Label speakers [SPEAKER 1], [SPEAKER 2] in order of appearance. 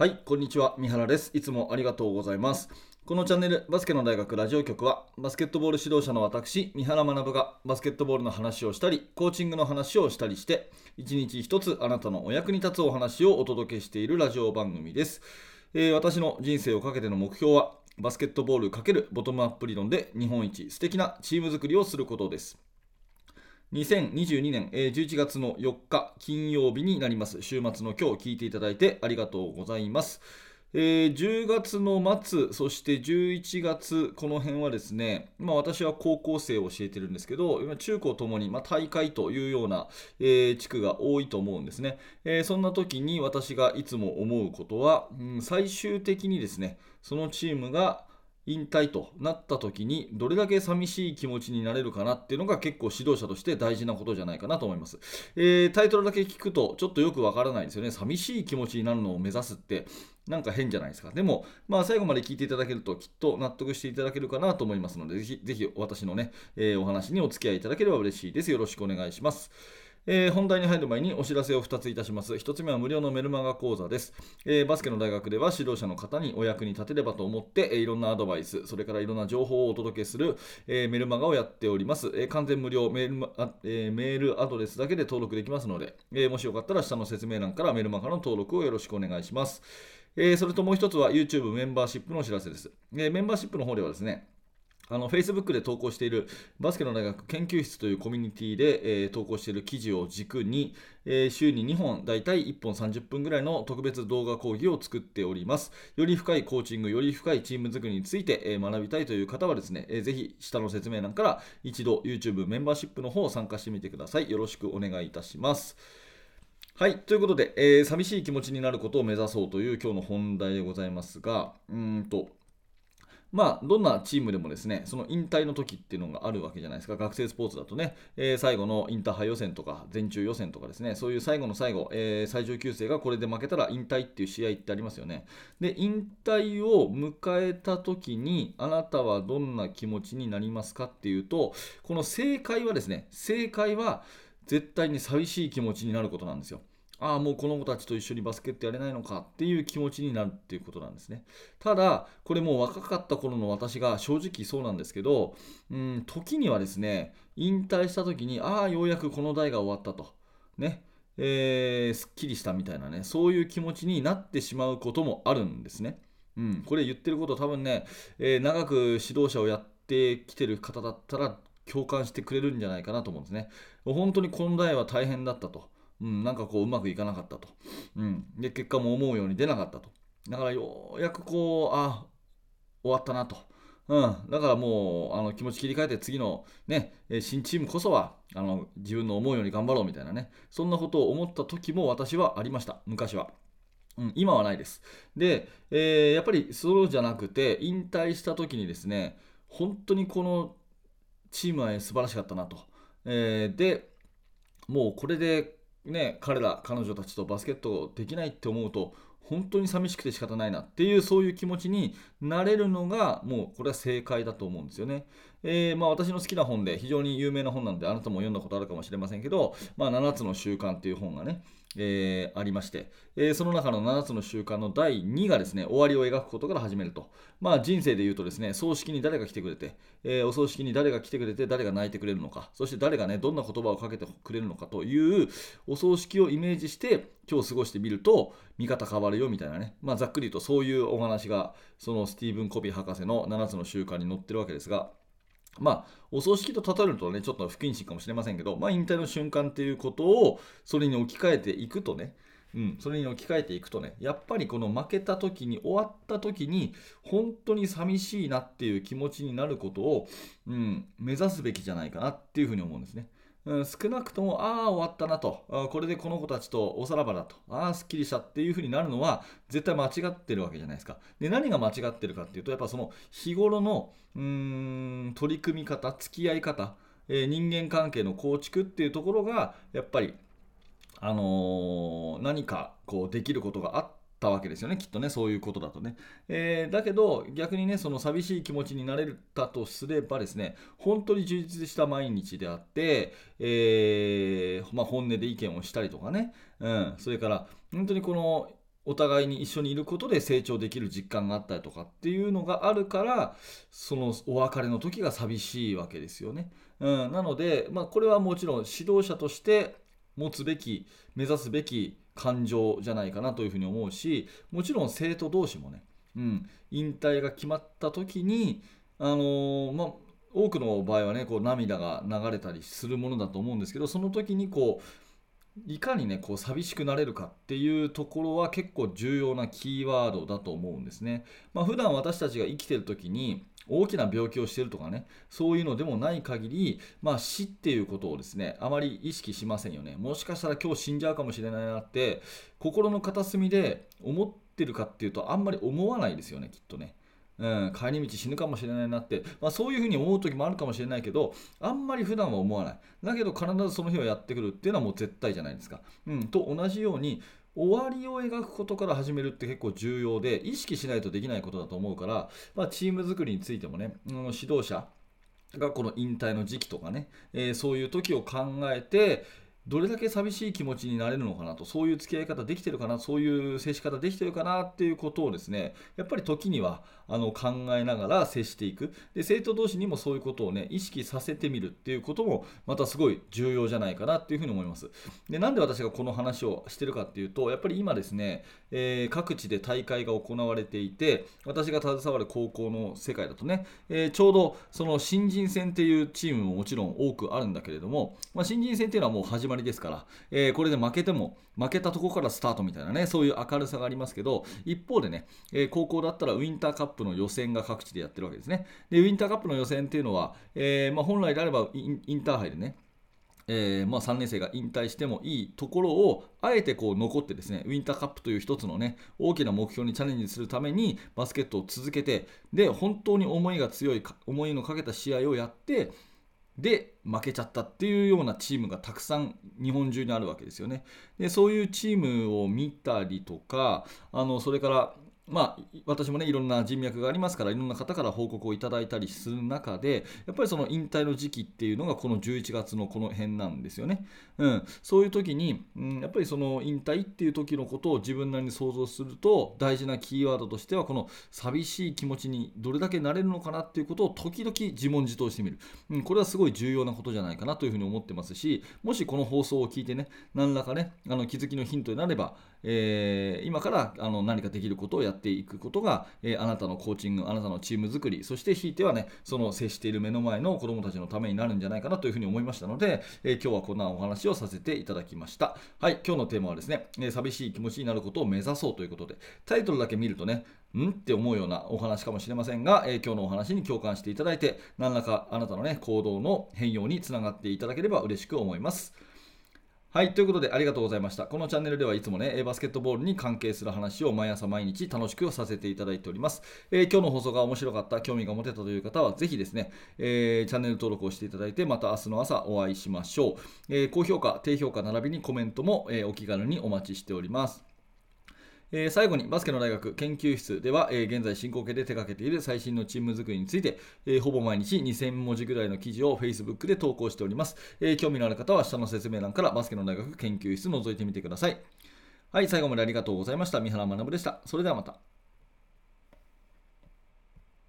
[SPEAKER 1] はい、こんにちは。三原です。いつもありがとうございます。このチャンネル、バスケの大学ラジオ局は、バスケットボール指導者の私、三原学がバスケットボールの話をしたり、コーチングの話をしたりして、一日一つあなたのお役に立つお話をお届けしているラジオ番組です。えー私の人生をかけての目標は、バスケットボール×ボトムアップ理論で日本一素敵なチーム作りをすることです。2022年11月の4日金曜日になります。週末の今日聞いていただいてありがとうございます、えー10月の末そして11月この辺はですね、まあ、私は高校生を教えてるんですけど中高ともに、まあ、大会というような、えー地区が多いと思うんですね、えーそんな時に私がいつも思うことは、うん最終的にですねそのチームが引退となった時にどれだけ寂しい気持ちになれるかなっていうのが結構指導者として大事なことじゃないかなと思います、えータイトルだけ聞くとちょっとよくわからないですよね。寂しい気持ちになるのを目指すってなんか変じゃないですか。でもまあ最後まで聞いていただけるときっと納得していただけるかなと思いますのでぜひぜひ私のね、えーお話にお付き合いいただければ嬉しいです。よろしくお願いします。えー本題に入る前にお知らせを2ついたします。1つ目は無料のメルマガ講座です、えーバスケの大学では指導者の方にお役に立てればと思って、えーいろんなアドバイス、それからいろんな情報をお届けする、えメルマガをやっております。え完全無料メール、えメールアドレスだけで登録できますので、えもしよかったら下の説明欄からメルマガの登録をよろしくお願いします。えそれともう一つは YouTube メンバーシップのお知らせです。えメンバーシップの方ではですね、あの Facebook で投稿しているバスケの大学研究室というコミュニティで、えー投稿している記事を軸に、えー週に2本、だいたい1本30分ぐらいの特別動画講義を作っております。より深いコーチング、より深いチーム作りについて、えー学びたいという方はですね、えーぜひ下の説明欄から一度 YouTube メンバーシップの方を参加してみてください。よろしくお願いいたします。はい、ということで、えー寂しい気持ちになることを目指そうという今日の本題でございますが、うんと、まあ、どんなチームでもですね、その引退の時っていうのがあるわけじゃないですか。学生スポーツだとね、えー最後のインターハイ予選とか、全中予選とかですね、そういう最後の最後、えー最上級生がこれで負けたら引退っていう試合ってありますよね。で、引退を迎えた時に、あなたはどんな気持ちになりますかっていうと、この正解はですね、正解は絶対に寂しい気持ちになることなんですよ。ああ、もうこの子たちと一緒にバスケットやれないのかっていう気持ちになるっていうことなんですね。ただ、これもう若かった頃の私が正直そうなんですけど、うん、時にはですね、引退した時に、ああ、ようやくこの代が終わったと。ね。えー、すっきりしたみたいなね、そういう気持ちになってしまうこともあるんですね。うん、これ言ってること多分ね、えー長く指導者をやってきてる方だったら共感してくれるんじゃないかなと思うんですね。本当にこの代は大変だったと。うん、なんかこううまくいかなかったと。うん、で、結果も思うように出なかったと。だからようやくこう、あ終わったなと。うん、だからもうあの気持ち切り替えて次の、ね、新チームこそはあの自分の思うように頑張ろうみたいなね。そんなことを思った時も私はありました。昔は、うん、今はないです。で、えーやっぱりそうじゃなくて引退した時にですね本当にこのチームは素晴らしかったなと、えーでもうこれでね彼ら彼女たちとバスケットできないって思うと本当に寂しくて仕方ないなっていうそういう気持ちになれるのがもうこれは正解だと思うんですよね。えーまあ、私の好きな本で非常に有名な本なんであなたも読んだことあるかもしれませんけど「まあ、7つの習慣」っていう本がね、えーありまして、えーその中の7つの習慣の第2がですね終わりを描くことから始めると、まあ、人生で言うとですね葬式に誰が来てくれて、えーお葬式に誰が来てくれて誰が泣いてくれるのかそして誰がねどんな言葉をかけてくれるのかというお葬式をイメージして今日過ごしてみると見方変わるよみたいなね、まあ、ざっくりとそういうお話がそのスティーブン・コビー博士の7つの習慣に載ってるわけですがまあ、お葬式と例えるとね、ちょっと不謹慎かもしれませんけど、まあ、引退の瞬間っていうことを、それに置き換えていくとね、うん、それに置き換えていくとね、やっぱりこの負けた時に、終わった時に、本当に寂しいなっていう気持ちになることを、うん、目指すべきじゃないかなっていうふうに思うんですね。少なくとも、ああ、終わったなと、これでこの子たちとおさらばだと、ああ、すっきりしたっていうふうになるのは、絶対間違ってるわけじゃないですか。で、何が間違ってるかっていうと、やっぱその日頃のうん取り組み方、付き合い方、えー人間関係の構築っていうところが、やっぱり、あのー何かこうできることがあったわけですよね、きっとね、そういうことだとね。えーだけど、逆にね、その寂しい気持ちになれたとすればですね、本当に充実した毎日であって、えーまあ、本音で意見をしたりとかね、うん、それから、本当にこのお互いに一緒にいることで成長できる実感があったりとかっていうのがあるからそのお別れの時が寂しいわけですよね。うん、なので、まあ、これはもちろん指導者として持つべき目指すべき感情じゃないかなというふうに思うしもちろん生徒同士もね、うん、引退が決まった時に、あのー、まあ、多くの場合はねこう涙が流れたりするものだと思うんですけどその時にこういかにねこう寂しくなれるかっていうところは結構重要なキーワードだと思うんですね。まあ、普段私たちが生きてる時に大きな病気をしているとかねそういうのでもない限り、まあ、死っていうことをですねあまり意識しませんよね。もしかしたら今日死んじゃうかもしれないなって心の片隅で思ってるかっていうとあんまり思わないですよねきっとね。うん、帰り道死ぬかもしれないなって、まあ、そういうふうに思う時もあるかもしれないけどあんまり普段は思わないだけど必ずその日はやってくるっていうのはもう絶対じゃないですか、うん、と同じように終わりを描くことから始めるって結構重要で意識しないとできないことだと思うから、まあ、チーム作りについてもね、うん、指導者がこの引退の時期とかね、えー、そういう時を考えて、どれだけ寂しい気持ちになれるのかなと、そういう付き合い方できてるかな、そういう接し方できてるかなっていうことをですね、やっぱり時にはあの考えながら接していくで、生徒同士にもそういうことをね、意識させてみるっていうことも、またすごい重要じゃないかなっていうふうに思います。で、なんで私がこの話をしてるかっていうと、やっぱり今ですね、えー、各地で大会が行われていて、私が携わる高校の世界だとね、えー、ちょうどその新人戦っていうチームももちろん多くあるんだけれども、まあ、新人戦っていうのはもう始ままりですから、えー、これで負けても負けたとこからスタートみたいなねそういう明るさがありますけど一方でね、えー、高校だったらウィンターカップの予選が各地でやってるわけですね。でウィンターカップの予選っていうのは、えー、まあ、本来であればインターハイでねえー、まあ、3年生が引退してもいいところをあえてこう残ってですねウィンターカップという一つのね大きな目標にチャレンジするためにバスケットを続けてで本当に思いが強い思いのかけた試合をやってで負けちゃったっていうようなチームがたくさん日本中にあるわけですよね。でそういうチームを見たりとかあのそれからまあ、私もねいろんな人脈がありますからいろんな方から報告をいただいたりする中でやっぱりその引退の時期っていうのがこの11月のこの辺なんですよね、うん、そういう時に、うん、やっぱりその引退っていう時のことを自分なりに想像すると大事なキーワードとしてはこの寂しい気持ちにどれだけなれるのかなっていうことを時々自問自答してみる、うん、これはすごい重要なことじゃないかなというふうに思ってますしもしこの放送を聞いてね何らかねあの気づきのヒントになれば、えー、今からあの何かできることをやってっていくことが、えー、あなたのコーチング、あなたのチーム作り、そしてひいてはね、その接している目の前の子どもたちのためになるんじゃないかなというふうに思いましたので、えー、今日はこんなお話をさせていただきました。はい、今日のテーマはですね、え寂しい気持ちになることを目指そうということで、タイトルだけ見るとね、んって思うようなお話かもしれませんが、えー、今日のお話に共感していただいて、何らかあなたのね、行動の変容につながっていただければ嬉しく思います。はい、ということでありがとうございました。このチャンネルではいつもね、バスケットボールに関係する話を毎朝毎日楽しくさせていただいております。えー、今日の放送が面白かった、興味が持てたという方は、ぜひですね、えー、チャンネル登録をしていただいて、また明日の朝お会いしましょう。えー、高評価、低評価並びにコメントも、えお気軽にお待ちしております。えー、最後にバスケの大学研究室では、えー、現在進行形で手掛けている最新のチーム作りについて、えー、ほぼ毎日2000文字ぐらいの記事を Facebook で投稿しております、え興味のある方は下の説明欄からバスケの大学研究室覗いてみてください。はい最後までありがとうございました。三原学でした。それではまた。